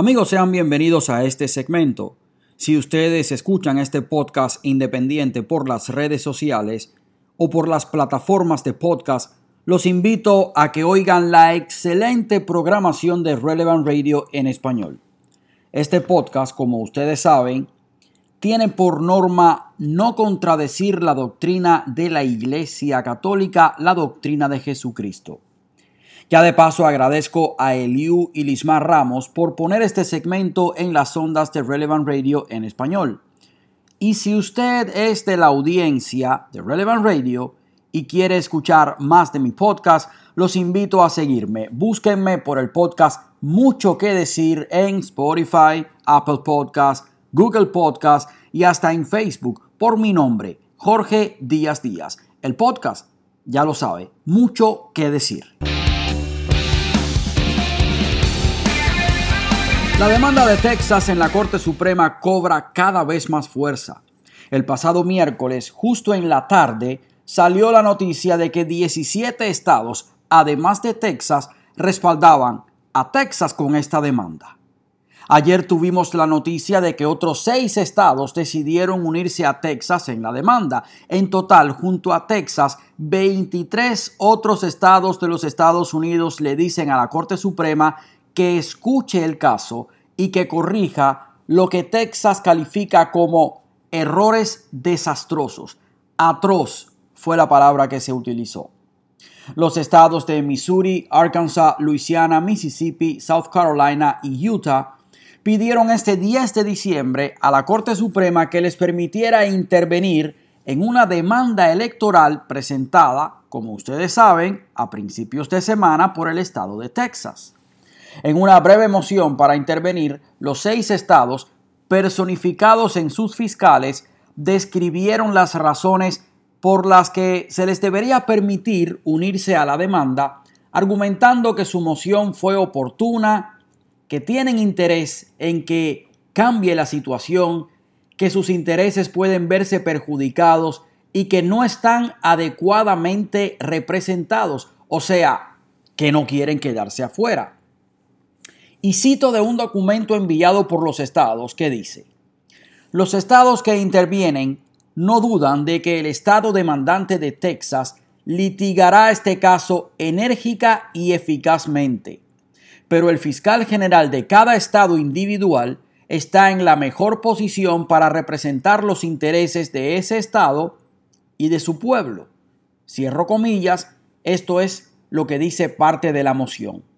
Amigos, sean bienvenidos a este segmento. Si ustedes escuchan este podcast independiente por las redes sociales o por las plataformas de podcast, los invito a que oigan la excelente programación de Relevant Radio en español. Este podcast, como ustedes saben, tiene por norma no contradecir la doctrina de la Iglesia Católica, la doctrina de Jesucristo. Ya de paso agradezco a Eliu y Lismar Ramos por poner este segmento en las ondas de Relevant Radio en español. Y si usted es de la audiencia de Relevant Radio y quiere escuchar más de mi podcast, los invito a seguirme. Búsquenme por el podcast Mucho que decir en Spotify, Apple Podcast, Google Podcast y hasta en Facebook por mi nombre, Jorge Díaz Díaz. El podcast, ya lo sabe, mucho que decir. La demanda de Texas en la Corte Suprema cobra cada vez más fuerza. El pasado miércoles, justo en la tarde, salió la noticia de que 17 estados, además de Texas, respaldaban a Texas con esta demanda. Ayer tuvimos la noticia de que otros seis estados decidieron unirse a Texas en la demanda. En total, junto a Texas, 23 otros estados de los Estados Unidos le dicen a la Corte Suprema que escuche el caso y que corrija lo que Texas califica como errores desastrosos. Atroz fue la palabra que se utilizó. Los estados de Missouri, Arkansas, Louisiana, Mississippi, South Carolina y Utah pidieron este 10 de diciembre a la Corte Suprema que les permitiera intervenir en una demanda electoral presentada, como ustedes saben, a principios de semana por el estado de Texas. En una breve moción para intervenir, los seis estados, personificados en sus fiscales, describieron las razones por las que se les debería permitir unirse a la demanda, argumentando que su moción fue oportuna, que tienen interés en que cambie la situación, que sus intereses pueden verse perjudicados y que no están adecuadamente representados, o sea, que no quieren quedarse afuera. Y cito de un documento enviado por los estados que dice, los estados que intervienen no dudan de que el estado demandante de Texas litigará este caso enérgica y eficazmente, pero el fiscal general de cada estado individual está en la mejor posición para representar los intereses de ese estado y de su pueblo. Cierro comillas, esto es lo que dice parte de la moción.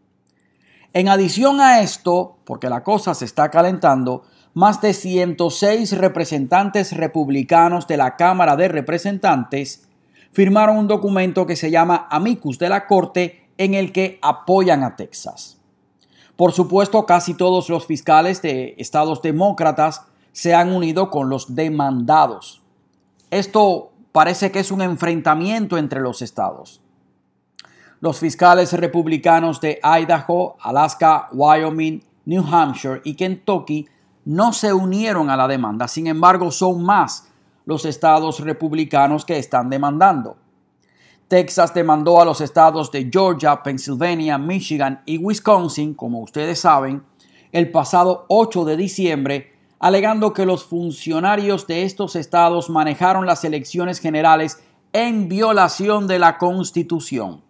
En adición a esto, porque la cosa se está calentando, más de 106 representantes republicanos de la Cámara de Representantes firmaron un documento que se llama Amicus de la Corte en el que apoyan a Texas. Por supuesto, casi todos los fiscales de estados demócratas se han unido con los demandados. Esto parece que es un enfrentamiento entre los estados. Los fiscales republicanos de Idaho, Alaska, Wyoming, New Hampshire y Kentucky no se unieron a la demanda. Sin embargo, son más los estados republicanos que están demandando. Texas demandó a los estados de Georgia, Pennsylvania, Michigan y Wisconsin, como ustedes saben, el pasado 8 de diciembre, alegando que los funcionarios de estos estados manejaron las elecciones generales en violación de la Constitución.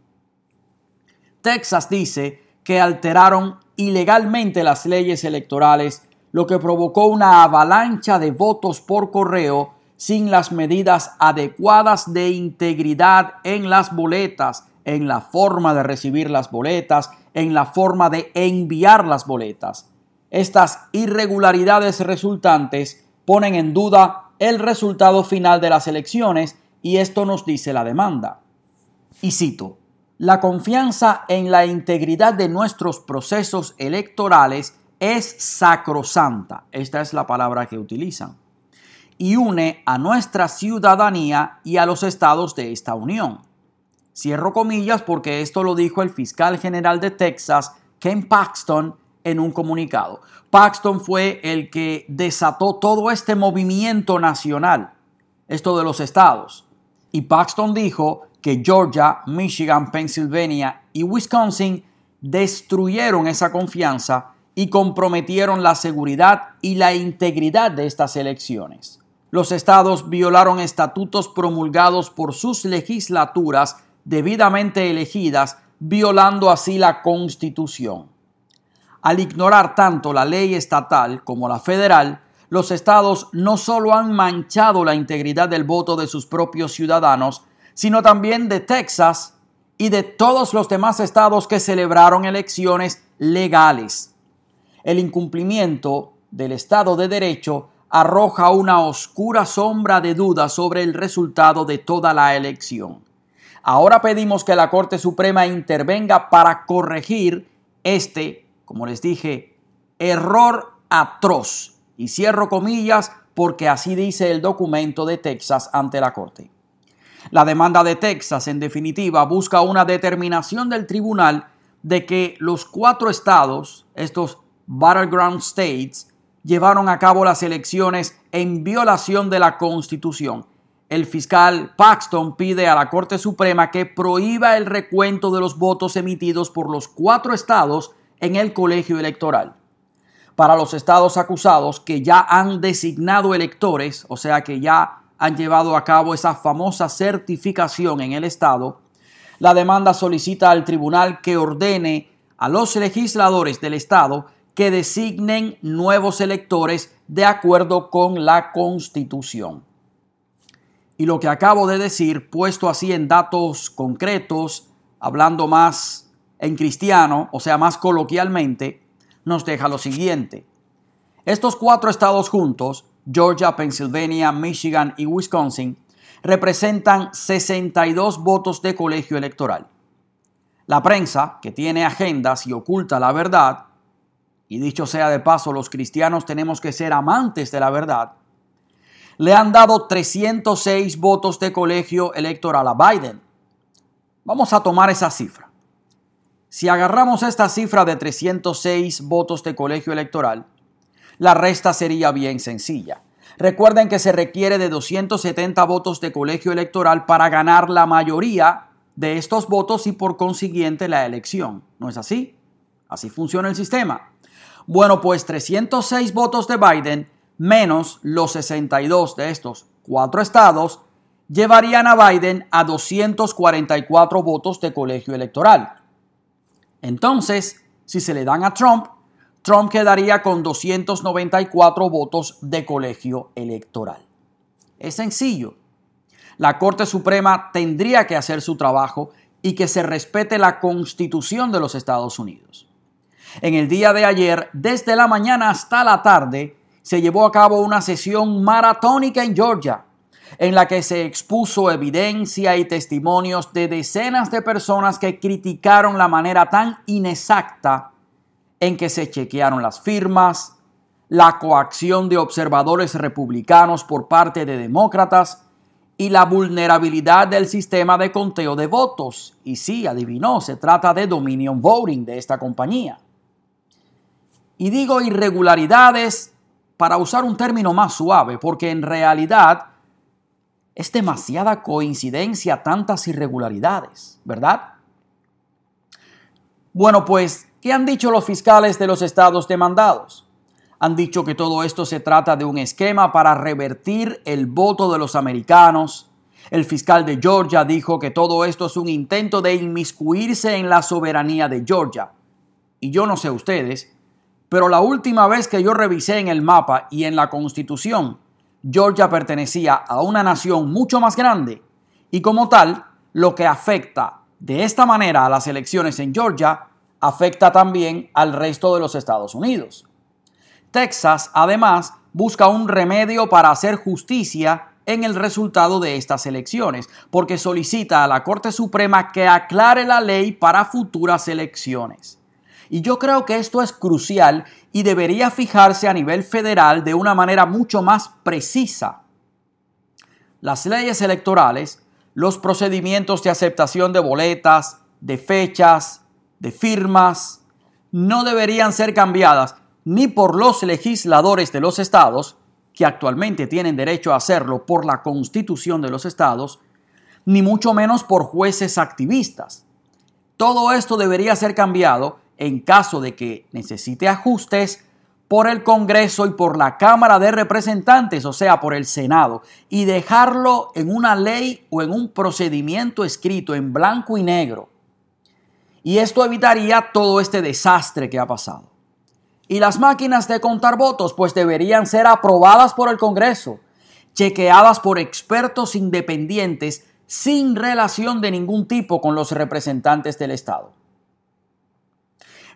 Texas dice que alteraron ilegalmente las leyes electorales, lo que provocó una avalancha de votos por correo sin las medidas adecuadas de integridad en las boletas, en la forma de recibir las boletas, en la forma de enviar las boletas. Estas irregularidades resultantes ponen en duda el resultado final de las elecciones y esto nos dice la demanda. Y cito, la confianza en la integridad de nuestros procesos electorales es sacrosanta. Esta es la palabra que utilizan. Y une a nuestra ciudadanía y a los estados de esta unión. Cierro comillas porque esto lo dijo el fiscal general de Texas, Ken Paxton, en un comunicado. Paxton fue el que desató todo este movimiento nacional, esto de los estados. Y Paxton dijo que Georgia, Michigan, Pennsylvania y Wisconsin destruyeron esa confianza y comprometieron la seguridad y la integridad de estas elecciones. Los estados violaron estatutos promulgados por sus legislaturas debidamente elegidas, violando así la Constitución. Al ignorar tanto la ley estatal como la federal, los estados no solo han manchado la integridad del voto de sus propios ciudadanos, sino también de Texas y de todos los demás estados que celebraron elecciones legales. El incumplimiento del Estado de Derecho arroja una oscura sombra de duda sobre el resultado de toda la elección. Ahora pedimos que la Corte Suprema intervenga para corregir este, como les dije, error atroz. Y cierro comillas porque así dice el documento de Texas ante la Corte. La demanda de Texas, en definitiva, busca una determinación del tribunal de que los cuatro estados, estos battleground states, llevaron a cabo las elecciones en violación de la Constitución. El fiscal Paxton pide a la Corte Suprema que prohíba el recuento de los votos emitidos por los cuatro estados en el colegio electoral. Para los estados acusados que ya han designado electores, o sea que ya han llevado a cabo esa famosa certificación en el estado, la demanda solicita al tribunal que ordene a los legisladores del estado que designen nuevos electores de acuerdo con la Constitución. Y lo que acabo de decir, puesto así en datos concretos, hablando más en cristiano, o sea, más coloquialmente, nos deja lo siguiente. Estos cuatro estados juntos, Georgia, Pennsylvania, Michigan y Wisconsin, representan 62 votos de colegio electoral. La prensa, que tiene agendas y oculta la verdad, y dicho sea de paso, los cristianos tenemos que ser amantes de la verdad, le han dado 306 votos de colegio electoral a Biden. Vamos a tomar esa cifra. Si agarramos esta cifra de 306 votos de colegio electoral, la resta sería bien sencilla. Recuerden que se requiere de 270 votos de colegio electoral para ganar la mayoría de estos votos y por consiguiente la elección. ¿No es así? Así funciona el sistema. Bueno, pues 306 votos de Biden menos los 62 de estos cuatro estados llevarían a Biden a 244 votos de colegio electoral. Entonces, si se le dan a Trump, Trump quedaría con 294 votos de colegio electoral. Es sencillo. La Corte Suprema tendría que hacer su trabajo y que se respete la constitución de los Estados Unidos. En el día de ayer, desde la mañana hasta la tarde, se llevó a cabo una sesión maratónica en Georgia, en la que se expuso evidencia y testimonios de decenas de personas que criticaron la manera tan inexacta en que se chequearon las firmas, la coacción de observadores republicanos por parte de demócratas y la vulnerabilidad del sistema de conteo de votos. Y sí, adivinó, se trata de Dominion Voting de esta compañía. Y digo irregularidades para usar un término más suave, porque en realidad es demasiada coincidencia tantas irregularidades, ¿verdad? Bueno, pues, ¿qué han dicho los fiscales de los estados demandados? Han dicho que todo esto se trata de un esquema para revertir el voto de los americanos. El fiscal de Georgia dijo que todo esto es un intento de inmiscuirse en la soberanía de Georgia. Y yo no sé ustedes, pero la última vez que yo revisé en el mapa y en la constitución, Georgia pertenecía a una nación mucho más grande y como tal, lo que afecta de esta manera a las elecciones en Georgia afecta también al resto de los Estados Unidos. Texas, además, busca un remedio para hacer justicia en el resultado de estas elecciones, porque solicita a la Corte Suprema que aclare la ley para futuras elecciones. Y yo creo que esto es crucial y debería fijarse a nivel federal de una manera mucho más precisa. Las leyes electorales, los procedimientos de aceptación de boletas, de fechas, de firmas, no deberían ser cambiadas ni por los legisladores de los estados, que actualmente tienen derecho a hacerlo por la constitución de los estados, ni mucho menos por jueces activistas. Todo esto debería ser cambiado en caso de que necesite ajustes por el Congreso y por la Cámara de Representantes, o sea, por el Senado, y dejarlo en una ley o en un procedimiento escrito en blanco y negro. Y esto evitaría todo este desastre que ha pasado. Y las máquinas de contar votos pues deberían ser aprobadas por el Congreso, chequeadas por expertos independientes sin relación de ningún tipo con los representantes del Estado.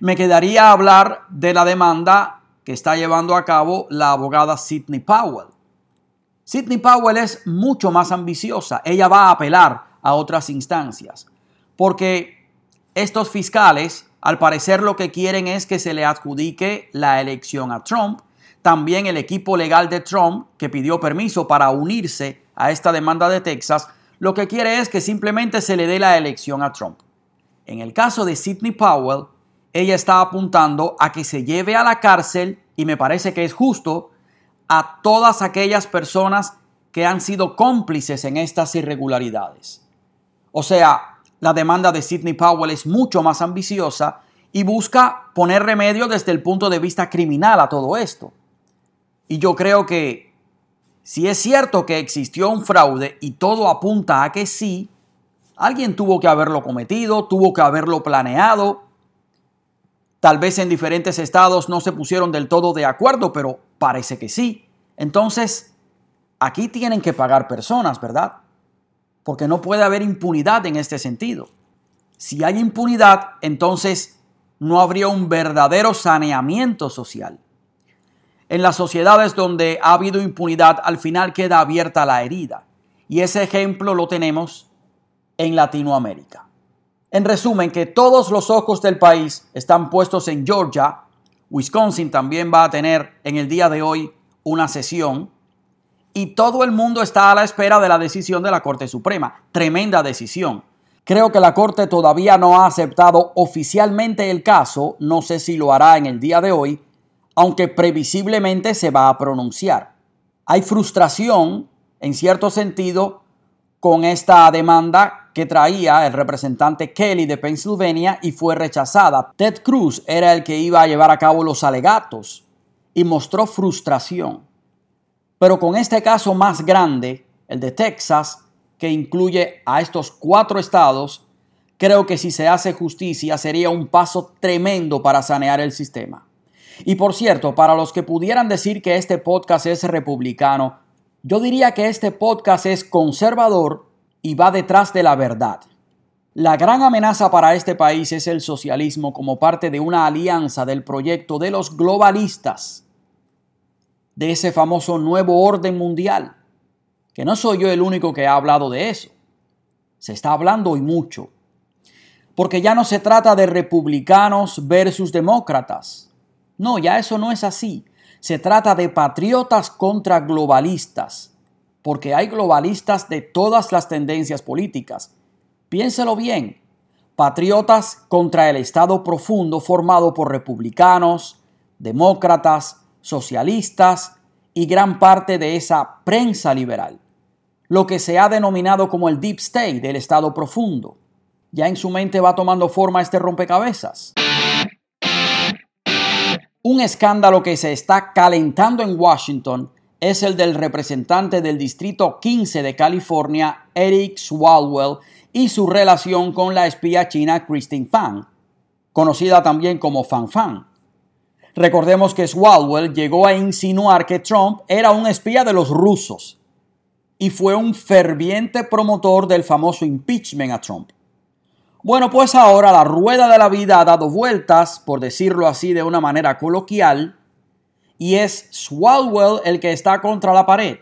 Me quedaría hablar de la demanda que está llevando a cabo la abogada Sidney Powell. Sidney Powell es mucho más ambiciosa. Ella va a apelar a otras instancias porque estos fiscales al parecer lo que quieren es que se le adjudique la elección a Trump. También el equipo legal de Trump, que pidió permiso para unirse a esta demanda de Texas, lo que quiere es que simplemente se le dé la elección a Trump. En el caso de Sidney Powell, ella está apuntando a que se lleve a la cárcel, y me parece que es justo, a todas aquellas personas que han sido cómplices en estas irregularidades. O sea, la demanda de Sidney Powell es mucho más ambiciosa y busca poner remedio desde el punto de vista criminal a todo esto. Y yo creo que si es cierto que existió un fraude y todo apunta a que sí, alguien tuvo que haberlo cometido, tuvo que haberlo planeado. Tal vez en diferentes estados no se pusieron del todo de acuerdo, pero parece que sí. Entonces, aquí tienen que pagar personas, ¿verdad? Porque no puede haber impunidad en este sentido. Si hay impunidad, entonces no habría un verdadero saneamiento social. En las sociedades donde ha habido impunidad, al final queda abierta la herida. Y ese ejemplo lo tenemos en Latinoamérica. En resumen, que todos los ojos del país están puestos en Georgia. Wisconsin también va a tener en el día de hoy una sesión y todo el mundo está a la espera de la decisión de la Corte Suprema. Tremenda decisión. Creo que la Corte todavía no ha aceptado oficialmente el caso, no sé si lo hará en el día de hoy, aunque previsiblemente se va a pronunciar. Hay frustración, en cierto sentido, con esta demanda que traía el representante Kelly de Pennsylvania y fue rechazada. Ted Cruz era el que iba a llevar a cabo los alegatos y mostró frustración. Pero con este caso más grande, el de Texas, que incluye a estos cuatro estados, creo que si se hace justicia sería un paso tremendo para sanear el sistema. Y por cierto, para los que pudieran decir que este podcast es republicano, yo diría que este podcast es conservador y va detrás de la verdad. La gran amenaza para este país es el socialismo como parte de una alianza del proyecto de los globalistas de ese famoso nuevo orden mundial, que no soy yo el único que ha hablado de eso. Se está hablando y mucho. Porque ya no se trata de republicanos versus demócratas. No, ya eso no es así. Se trata de patriotas contra globalistas. Porque hay globalistas de todas las tendencias políticas. Piénselo bien. Patriotas contra el Estado profundo formado por republicanos, demócratas, socialistas y gran parte de esa prensa liberal, lo que se ha denominado como el deep state del Estado profundo. Ya en su mente va tomando forma este rompecabezas. Un escándalo que se está calentando en Washington es el del representante del Distrito 15 de California, Eric Swalwell, y su relación con la espía china Christine Fang, conocida también como Fang Fang. Recordemos que Swalwell llegó a insinuar que Trump era un espía de los rusos y fue un ferviente promotor del famoso impeachment a Trump. Bueno, pues ahora la rueda de la vida ha dado vueltas, por decirlo así de una manera coloquial, y es Swalwell el que está contra la pared.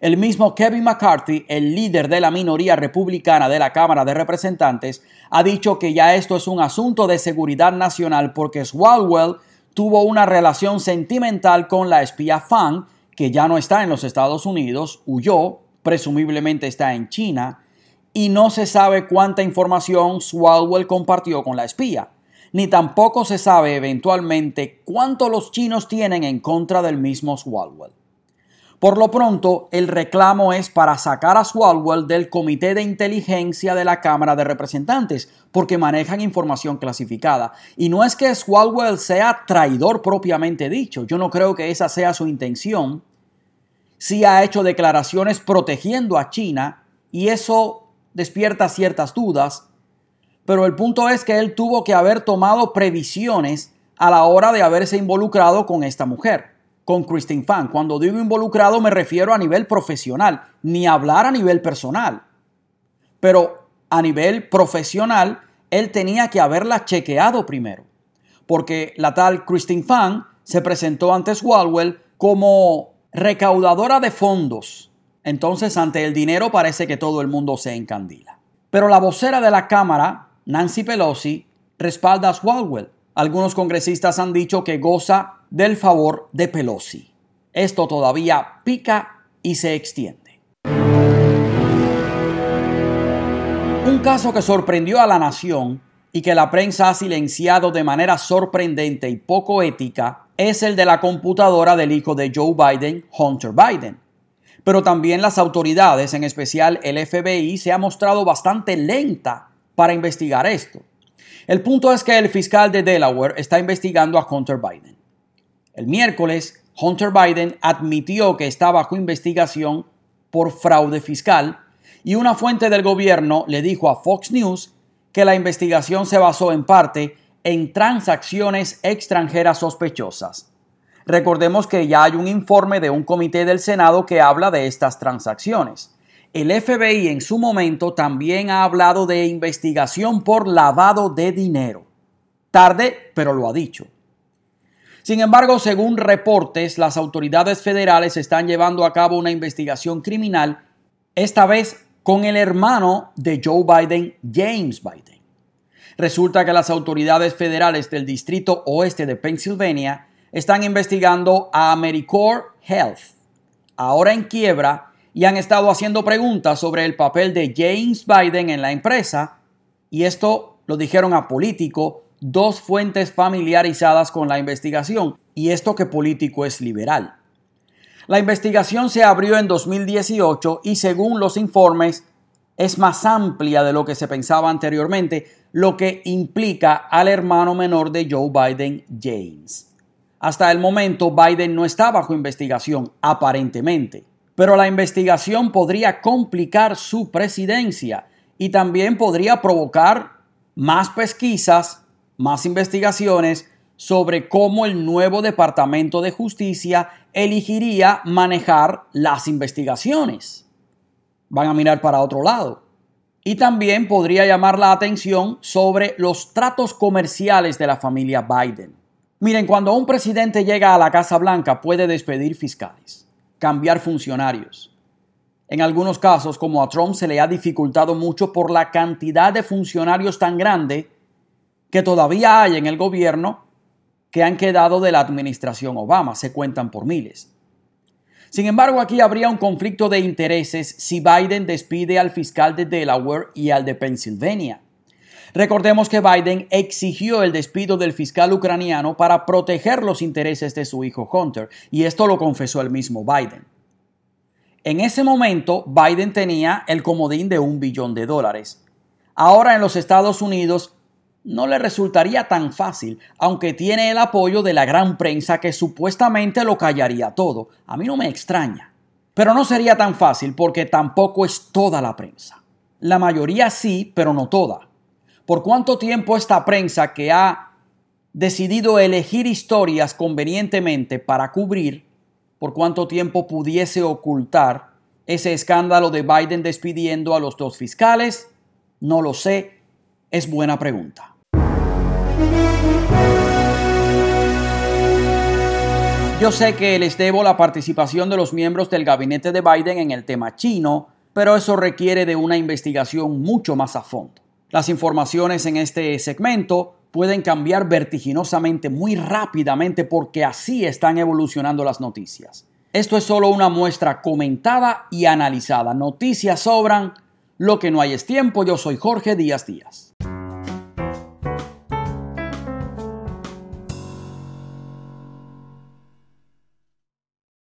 El mismo Kevin McCarthy, el líder de la minoría republicana de la Cámara de Representantes, ha dicho que ya esto es un asunto de seguridad nacional porque Swalwell tuvo una relación sentimental con la espía Fang, que ya no está en los Estados Unidos, huyó, presumiblemente está en China, y no se sabe cuánta información Swalwell compartió con la espía, ni tampoco se sabe eventualmente cuánto los chinos tienen en contra del mismo Swalwell. Por lo pronto, el reclamo es para sacar a Swalwell del Comité de Inteligencia de la Cámara de Representantes, porque manejan información clasificada. Y no es que Swalwell sea traidor propiamente dicho, yo no creo que esa sea su intención. Sí ha hecho declaraciones protegiendo a China y eso despierta ciertas dudas, pero el punto es que él tuvo que haber tomado previsiones a la hora de haberse involucrado con esta mujer con Christine Fan. Cuando digo involucrado me refiero a nivel profesional, ni hablar a nivel personal. Pero a nivel profesional, él tenía que haberla chequeado primero. Porque la tal Christine Fan se presentó ante Swalwell como recaudadora de fondos. Entonces, ante el dinero parece que todo el mundo se encandila. Pero la vocera de la Cámara, Nancy Pelosi, respalda a Swalwell. Algunos congresistas han dicho que goza del favor de Pelosi. Esto todavía pica y se extiende. Un caso que sorprendió a la nación y que la prensa ha silenciado de manera sorprendente y poco ética es el de la computadora del hijo de Joe Biden, Hunter Biden. Pero también las autoridades, en especial el FBI, se ha mostrado bastante lenta para investigar esto. El punto es que el fiscal de Delaware está investigando a Hunter Biden. El miércoles, Hunter Biden admitió que está bajo investigación por fraude fiscal y una fuente del gobierno le dijo a Fox News que la investigación se basó en parte en transacciones extranjeras sospechosas. Recordemos que ya hay un informe de un comité del Senado que habla de estas transacciones. El FBI en su momento también ha hablado de investigación por lavado de dinero. Tarde, pero lo ha dicho. Sin embargo, según reportes, las autoridades federales están llevando a cabo una investigación criminal, esta vez con el hermano de Joe Biden, James Biden. Resulta que las autoridades federales del Distrito Oeste de Pensilvania están investigando a AmeriCorps Health, ahora en quiebra, y han estado haciendo preguntas sobre el papel de James Biden en la empresa, y esto lo dijeron a Político dos fuentes familiarizadas con la investigación, y esto que político es liberal. La investigación se abrió en 2018 y según los informes es más amplia de lo que se pensaba anteriormente, lo que implica al hermano menor de Joe Biden, James. Hasta el momento Biden no está bajo investigación, aparentemente, pero la investigación podría complicar su presidencia y también podría provocar más pesquisas más investigaciones sobre cómo el nuevo Departamento de Justicia elegiría manejar las investigaciones. Van a mirar para otro lado. Y también podría llamar la atención sobre los tratos comerciales de la familia Biden. Miren, cuando un presidente llega a la Casa Blanca puede despedir fiscales, cambiar funcionarios. En algunos casos, como a Trump se le ha dificultado mucho por la cantidad de funcionarios tan grande que todavía hay en el gobierno que han quedado de la administración Obama, se cuentan por miles. Sin embargo, aquí habría un conflicto de intereses si Biden despide al fiscal de Delaware y al de Pennsylvania. Recordemos que Biden exigió el despido del fiscal ucraniano para proteger los intereses de su hijo Hunter, y esto lo confesó el mismo Biden. En ese momento, Biden tenía el comodín de un billón de dólares. Ahora en los Estados Unidos no le resultaría tan fácil, aunque tiene el apoyo de la gran prensa que supuestamente lo callaría todo. A mí no me extraña. Pero no sería tan fácil porque tampoco es toda la prensa. La mayoría sí, pero no toda. ¿Por cuánto tiempo esta prensa que ha decidido elegir historias convenientemente para cubrir, por cuánto tiempo pudiese ocultar ese escándalo de Biden despidiendo a los dos fiscales? No lo sé, es buena pregunta. Yo sé que les debo la participación de los miembros del gabinete de Biden en el tema chino, pero eso requiere de una investigación mucho más a fondo. Las informaciones en este segmento pueden cambiar vertiginosamente muy rápidamente porque así están evolucionando las noticias. Esto es solo una muestra comentada y analizada. Noticias sobran, lo que no hay es tiempo. Yo soy Jorge Díaz Díaz.